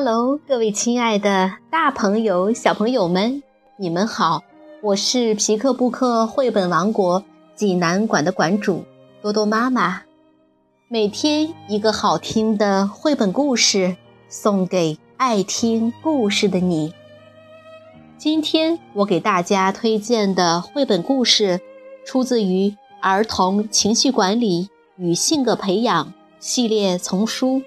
Hello，各位亲爱的大朋友、小朋友们，你们好！我是皮克布克绘本王国济南馆的馆主多多妈妈。每天一个好听的绘本故事，送给爱听故事的你。今天我给大家推荐的绘本故事，出自于《儿童情绪管理与性格培养》系列丛书，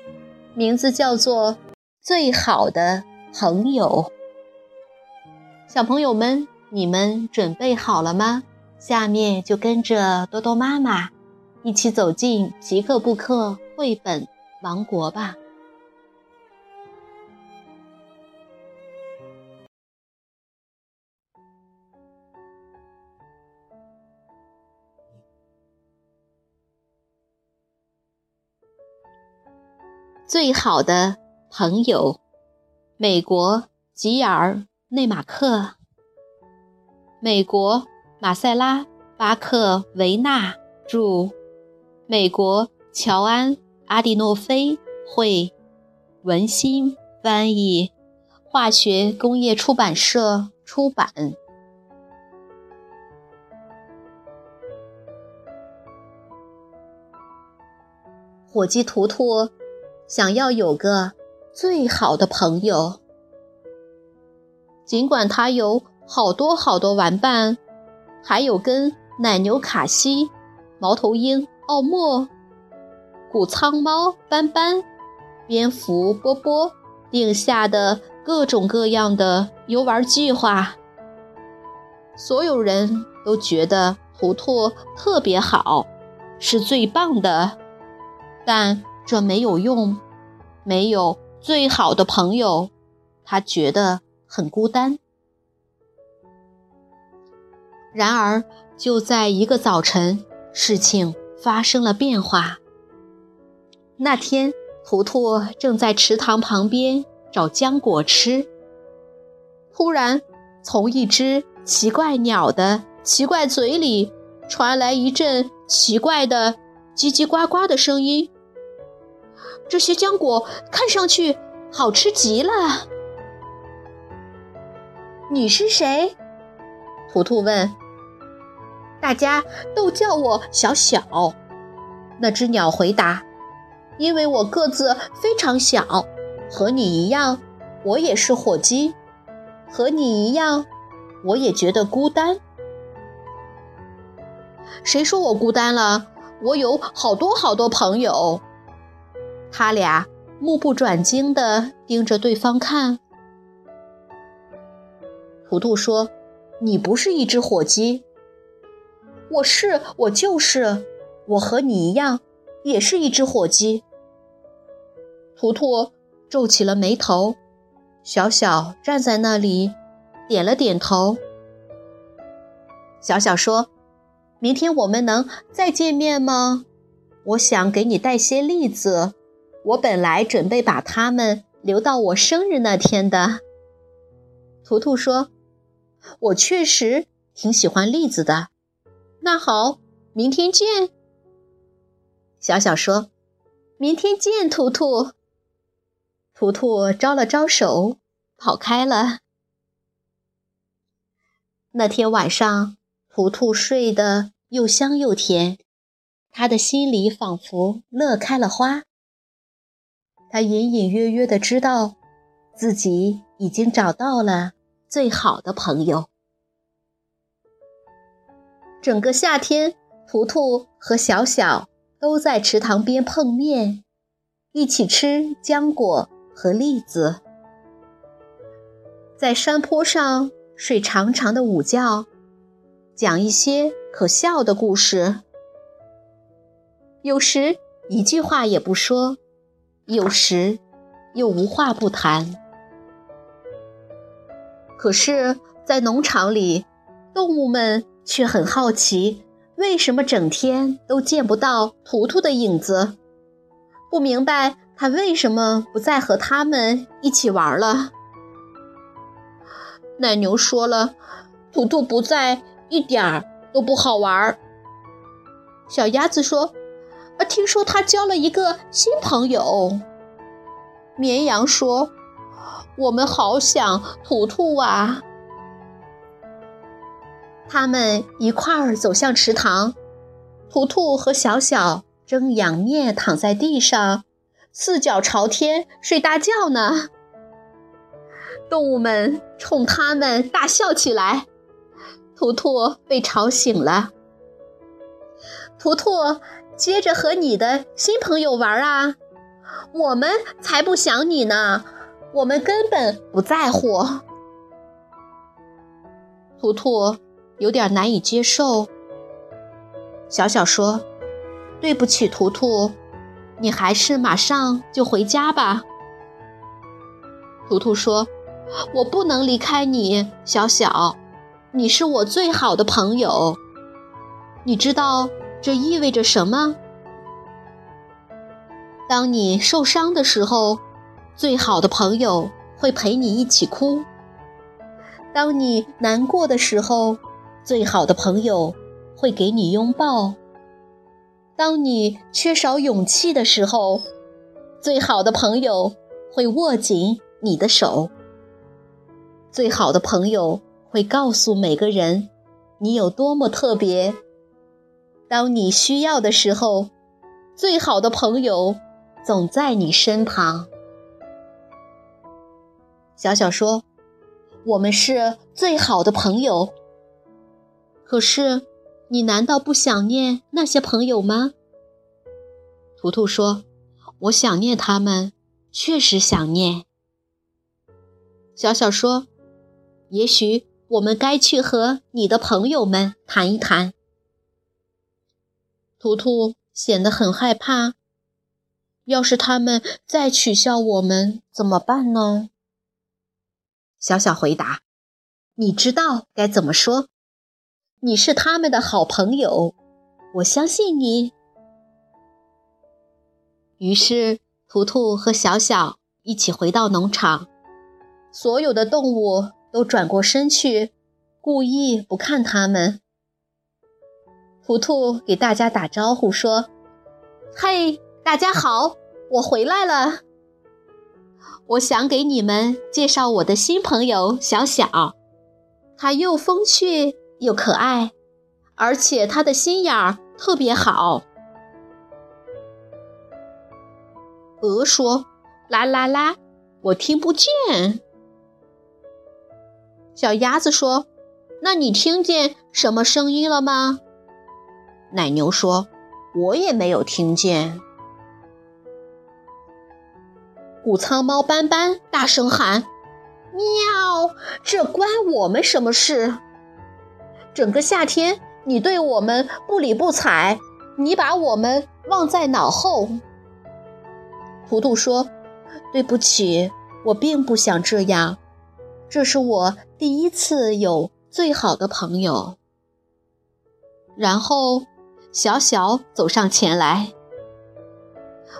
名字叫做。最好的朋友，小朋友们，你们准备好了吗？下面就跟着多多妈妈一起走进皮克布克绘本王国吧。最好的。朋友，美国吉尔内马克，美国马塞拉巴克维纳著，美国乔安阿蒂诺菲绘，文心翻译，化学工业出版社出版。火鸡图图想要有个。最好的朋友，尽管他有好多好多玩伴，还有跟奶牛卡西、猫头鹰奥莫、谷仓猫斑斑、蝙蝠波波定下的各种各样的游玩计划，所有人都觉得图图特别好，是最棒的，但这没有用，没有。最好的朋友，他觉得很孤单。然而，就在一个早晨，事情发生了变化。那天，图图正在池塘旁边找浆果吃，突然，从一只奇怪鸟的奇怪嘴里传来一阵奇怪的叽叽呱呱的声音。这些浆果看上去好吃极了。你是谁？图图问。大家都叫我小小。那只鸟回答：“因为我个子非常小，和你一样，我也是火鸡。和你一样，我也觉得孤单。谁说我孤单了？我有好多好多朋友。”他俩目不转睛地盯着对方看。图图说：“你不是一只火鸡。”“我是，我就是，我和你一样，也是一只火鸡。”图图皱起了眉头。小小站在那里，点了点头。小小说：“明天我们能再见面吗？我想给你带些栗子。”我本来准备把它们留到我生日那天的。图图说：“我确实挺喜欢栗子的。”那好，明天见。小小说：“明天见，图图。”图图招了招手，跑开了。那天晚上，图图睡得又香又甜，他的心里仿佛乐开了花。他隐隐约约的知道，自己已经找到了最好的朋友。整个夏天，图图和小小都在池塘边碰面，一起吃浆果和栗子，在山坡上睡长长的午觉，讲一些可笑的故事，有时一句话也不说。有时，又无话不谈。可是，在农场里，动物们却很好奇，为什么整天都见不到图图的影子？不明白他为什么不再和他们一起玩了。奶牛说了，图图不在，一点儿都不好玩。小鸭子说。听说他交了一个新朋友。绵羊说：“我们好想图图啊！”他们一块儿走向池塘，图图和小小正仰面躺在地上，四脚朝天睡大觉呢。动物们冲他们大笑起来，图图被吵醒了。图图，接着和你的新朋友玩啊！我们才不想你呢，我们根本不在乎。图图。有点难以接受。小小说：“对不起，图图，你还是马上就回家吧。”图图说：“我不能离开你，小小，你是我最好的朋友。你知道这意味着什么？当你受伤的时候，最好的朋友会陪你一起哭；当你难过的时候，最好的朋友会给你拥抱。当你缺少勇气的时候，最好的朋友会握紧你的手。最好的朋友会告诉每个人你有多么特别。当你需要的时候，最好的朋友总在你身旁。小小说：“我们是最好的朋友。”可是，你难道不想念那些朋友吗？图图说：“我想念他们，确实想念。”小小说：“也许我们该去和你的朋友们谈一谈。”图图显得很害怕。要是他们再取笑我们怎么办呢？小小回答：“你知道该怎么说。”你是他们的好朋友，我相信你。于是，图图和小小一起回到农场，所有的动物都转过身去，故意不看他们。图图给大家打招呼说：“嘿，大家好，我回来了。我想给你们介绍我的新朋友小小，他又风趣。”又可爱，而且他的心眼儿特别好。鹅说：“啦啦啦，我听不见。”小鸭子说：“那你听见什么声音了吗？”奶牛说：“我也没有听见。”谷仓猫斑斑大声喊：“喵！这关我们什么事？”整个夏天，你对我们不理不睬，你把我们忘在脑后。图图说：“对不起，我并不想这样。这是我第一次有最好的朋友。”然后，小小走上前来。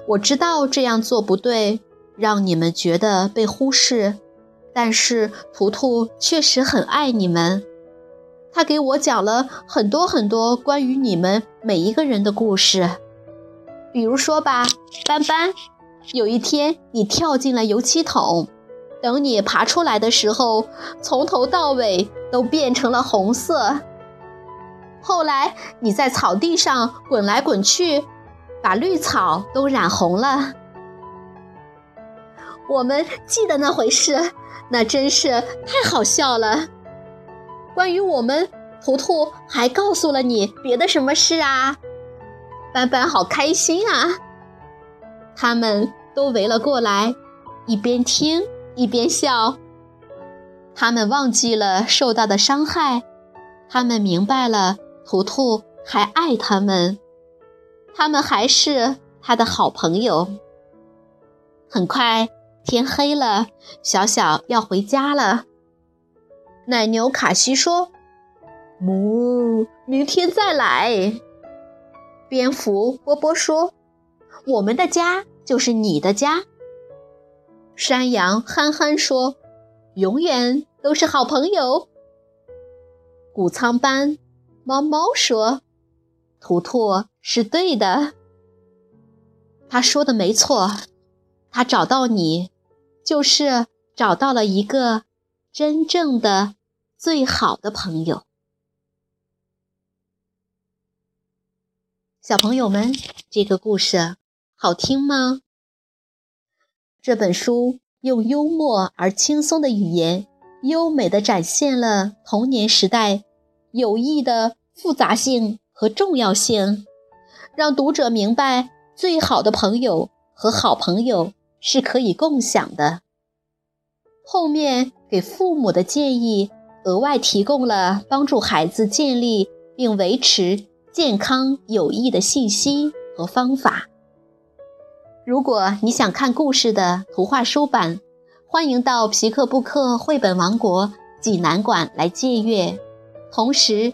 我知道这样做不对，让你们觉得被忽视，但是图图确实很爱你们。他给我讲了很多很多关于你们每一个人的故事，比如说吧，斑斑，有一天你跳进了油漆桶，等你爬出来的时候，从头到尾都变成了红色。后来你在草地上滚来滚去，把绿草都染红了。我们记得那回事，那真是太好笑了。关于我们，图图还告诉了你别的什么事啊？斑斑好开心啊！他们都围了过来，一边听一边笑。他们忘记了受到的伤害，他们明白了图图还爱他们，他们还是他的好朋友。很快天黑了，小小要回家了。奶牛卡西说：“母，明天再来。”蝙蝠波波说：“我们的家就是你的家。”山羊憨憨说：“永远都是好朋友。”谷仓班猫猫说：“图图是对的。”他说的没错，他找到你，就是。找到了一个真正的最好的朋友。小朋友们，这个故事好听吗？这本书用幽默而轻松的语言，优美的展现了童年时代友谊的复杂性和重要性，让读者明白最好的朋友和好朋友是可以共享的。后面给父母的建议，额外提供了帮助孩子建立并维持健康友谊的信息和方法。如果你想看故事的图画书版，欢迎到皮克布克绘本王国济南馆来借阅。同时，